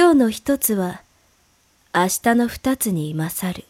今日の一つは明日の二つに勝る。